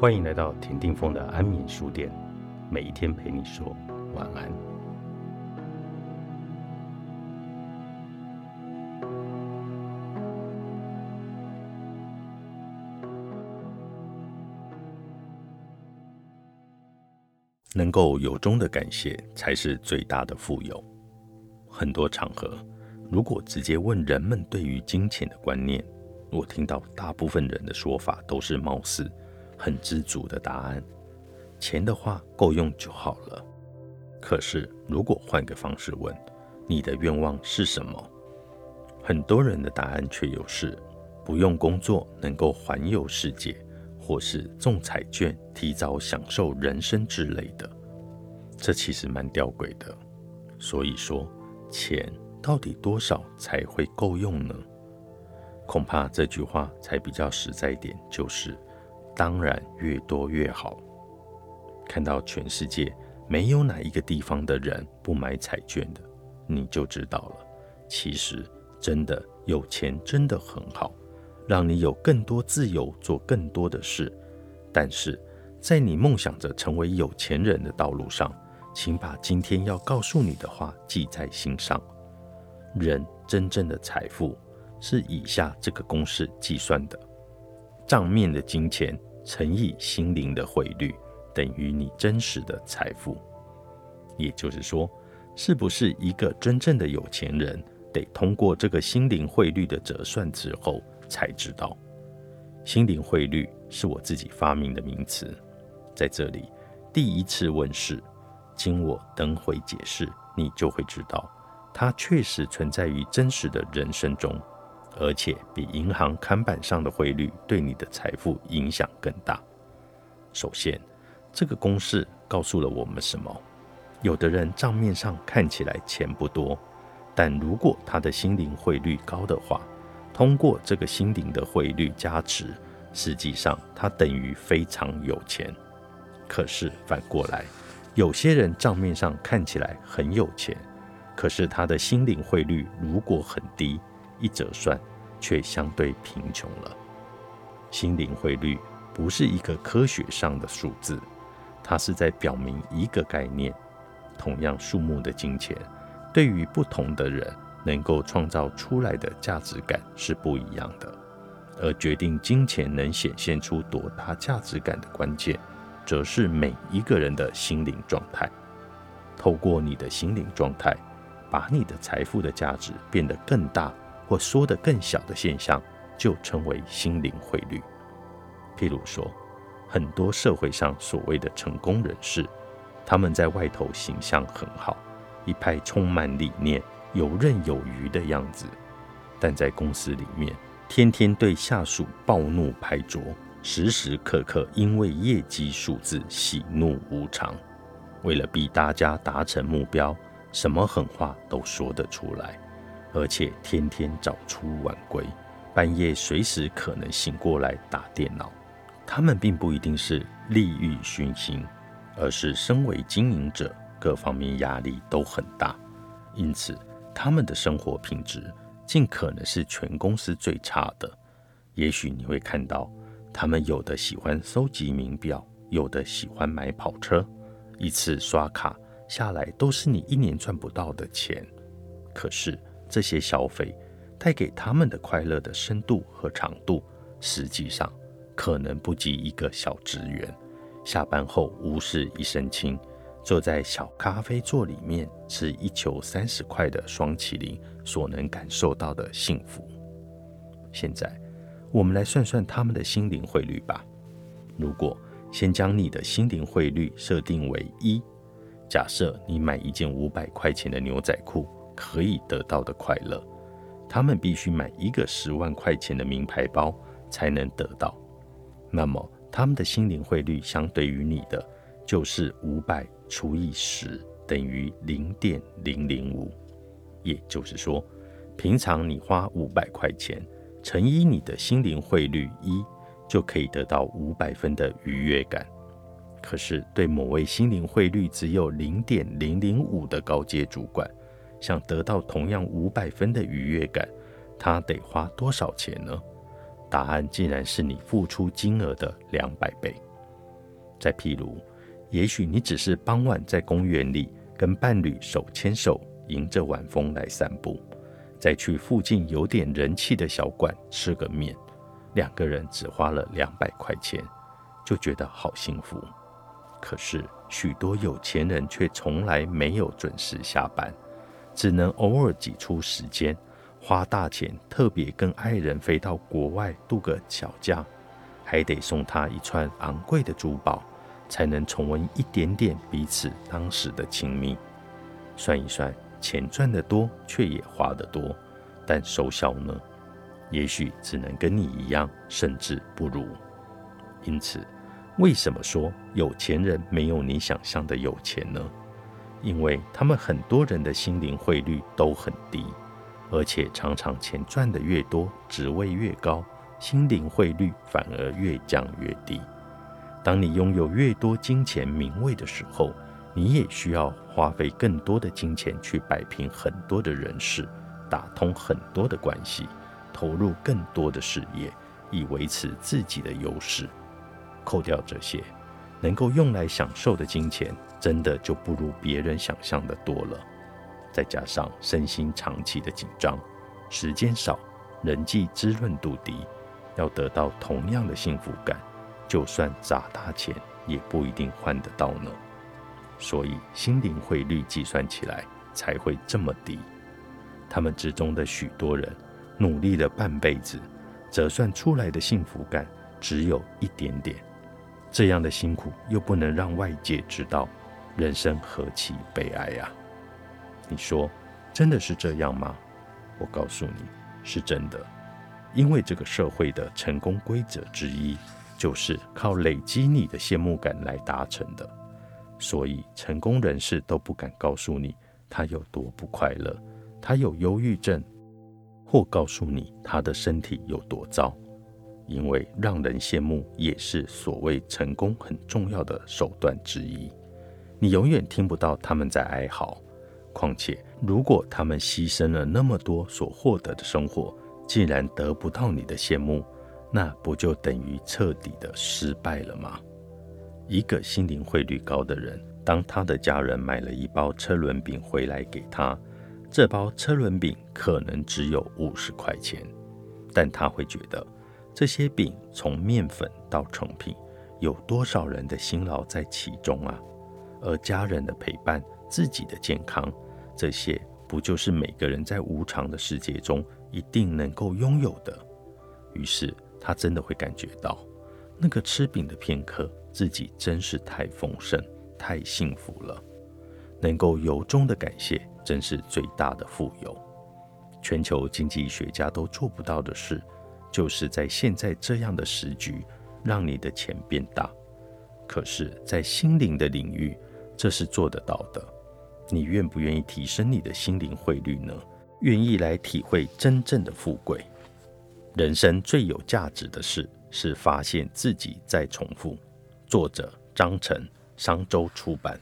欢迎来到田定峰的安眠书店，每一天陪你说晚安。能够由衷的感谢，才是最大的富有。很多场合，如果直接问人们对于金钱的观念，我听到大部分人的说法都是貌似很知足的答案：钱的话够用就好了。可是，如果换个方式问，你的愿望是什么？很多人的答案却又是不用工作，能够环游世界。或是中彩券、提早享受人生之类的，这其实蛮吊诡的。所以说，钱到底多少才会够用呢？恐怕这句话才比较实在一点，就是当然越多越好。看到全世界没有哪一个地方的人不买彩券的，你就知道了。其实真的有钱真的很好。让你有更多自由，做更多的事。但是，在你梦想着成为有钱人的道路上，请把今天要告诉你的话记在心上。人真正的财富是以下这个公式计算的：账面的金钱乘以心灵的汇率，等于你真实的财富。也就是说，是不是一个真正的有钱人，得通过这个心灵汇率的折算之后。才知道，心灵汇率是我自己发明的名词，在这里第一次问世，经我等会解释，你就会知道，它确实存在于真实的人生中，而且比银行看板上的汇率对你的财富影响更大。首先，这个公式告诉了我们什么？有的人账面上看起来钱不多，但如果他的心灵汇率高的话，通过这个心灵的汇率加持，实际上他等于非常有钱。可是反过来，有些人账面上看起来很有钱，可是他的心灵汇率如果很低，一折算却相对贫穷了。心灵汇率不是一个科学上的数字，它是在表明一个概念：同样数目的金钱，对于不同的人。能够创造出来的价值感是不一样的，而决定金钱能显现出多大价值感的关键，则是每一个人的心灵状态。透过你的心灵状态，把你的财富的价值变得更大或缩得更小的现象，就称为心灵汇率。譬如说，很多社会上所谓的成功人士，他们在外头形象很好，一派充满理念。游刃有余的样子，但在公司里面，天天对下属暴怒拍桌，时时刻刻因为业绩数字喜怒无常。为了逼大家达成目标，什么狠话都说得出来，而且天天早出晚归，半夜随时可能醒过来打电脑。他们并不一定是利欲熏心，而是身为经营者，各方面压力都很大，因此。他们的生活品质尽可能是全公司最差的。也许你会看到，他们有的喜欢收集名表，有的喜欢买跑车，一次刷卡下来都是你一年赚不到的钱。可是这些消费带给他们的快乐的深度和长度，实际上可能不及一个小职员下班后无事一身轻。坐在小咖啡座里面吃一球三十块的双麒麟所能感受到的幸福。现在，我们来算算他们的心灵汇率吧。如果先将你的心灵汇率设定为一，假设你买一件五百块钱的牛仔裤可以得到的快乐，他们必须买一个十万块钱的名牌包才能得到。那么，他们的心灵汇率相对于你的就是五百。除以十等于零点零零五，也就是说，平常你花五百块钱乘以你的心灵汇率一，就可以得到五百分的愉悦感。可是，对某位心灵汇率只有零点零零五的高阶主管，想得到同样五百分的愉悦感，他得花多少钱呢？答案竟然是你付出金额的两百倍。再譬如，也许你只是傍晚在公园里跟伴侣手牵手，迎着晚风来散步，再去附近有点人气的小馆吃个面，两个人只花了两百块钱，就觉得好幸福。可是许多有钱人却从来没有准时下班，只能偶尔挤出时间，花大钱特别跟爱人飞到国外度个小假，还得送他一串昂贵的珠宝，才能重温一点点彼此当时的亲密。算一算，钱赚得多，却也花得多，但收效呢？也许只能跟你一样，甚至不如。因此。为什么说有钱人没有你想象的有钱呢？因为他们很多人的心灵汇率都很低，而且常常钱赚的越多，职位越高，心灵汇率反而越降越低。当你拥有越多金钱名位的时候，你也需要花费更多的金钱去摆平很多的人事，打通很多的关系，投入更多的事业，以维持自己的优势。扣掉这些，能够用来享受的金钱，真的就不如别人想象的多了。再加上身心长期的紧张，时间少，人际滋润度低，要得到同样的幸福感，就算砸大钱也不一定换得到呢。所以心灵汇率计算起来才会这么低。他们之中的许多人努力了半辈子，折算出来的幸福感只有一点点。这样的辛苦又不能让外界知道，人生何其悲哀呀！你说，真的是这样吗？我告诉你，是真的。因为这个社会的成功规则之一，就是靠累积你的羡慕感来达成的。所以，成功人士都不敢告诉你他有多不快乐，他有忧郁症，或告诉你他的身体有多糟。因为让人羡慕也是所谓成功很重要的手段之一。你永远听不到他们在哀嚎。况且，如果他们牺牲了那么多所获得的生活，竟然得不到你的羡慕，那不就等于彻底的失败了吗？一个心灵汇率高的人，当他的家人买了一包车轮饼回来给他，这包车轮饼可能只有五十块钱，但他会觉得。这些饼从面粉到成品，有多少人的辛劳在其中啊？而家人的陪伴、自己的健康，这些不就是每个人在无常的世界中一定能够拥有的？于是他真的会感觉到，那个吃饼的片刻，自己真是太丰盛、太幸福了。能够由衷的感谢，真是最大的富有。全球经济学家都做不到的事。就是在现在这样的时局，让你的钱变大。可是，在心灵的领域，这是做得到的。你愿不愿意提升你的心灵汇率呢？愿意来体会真正的富贵？人生最有价值的事，是发现自己在重复。作者：张晨，商周出版。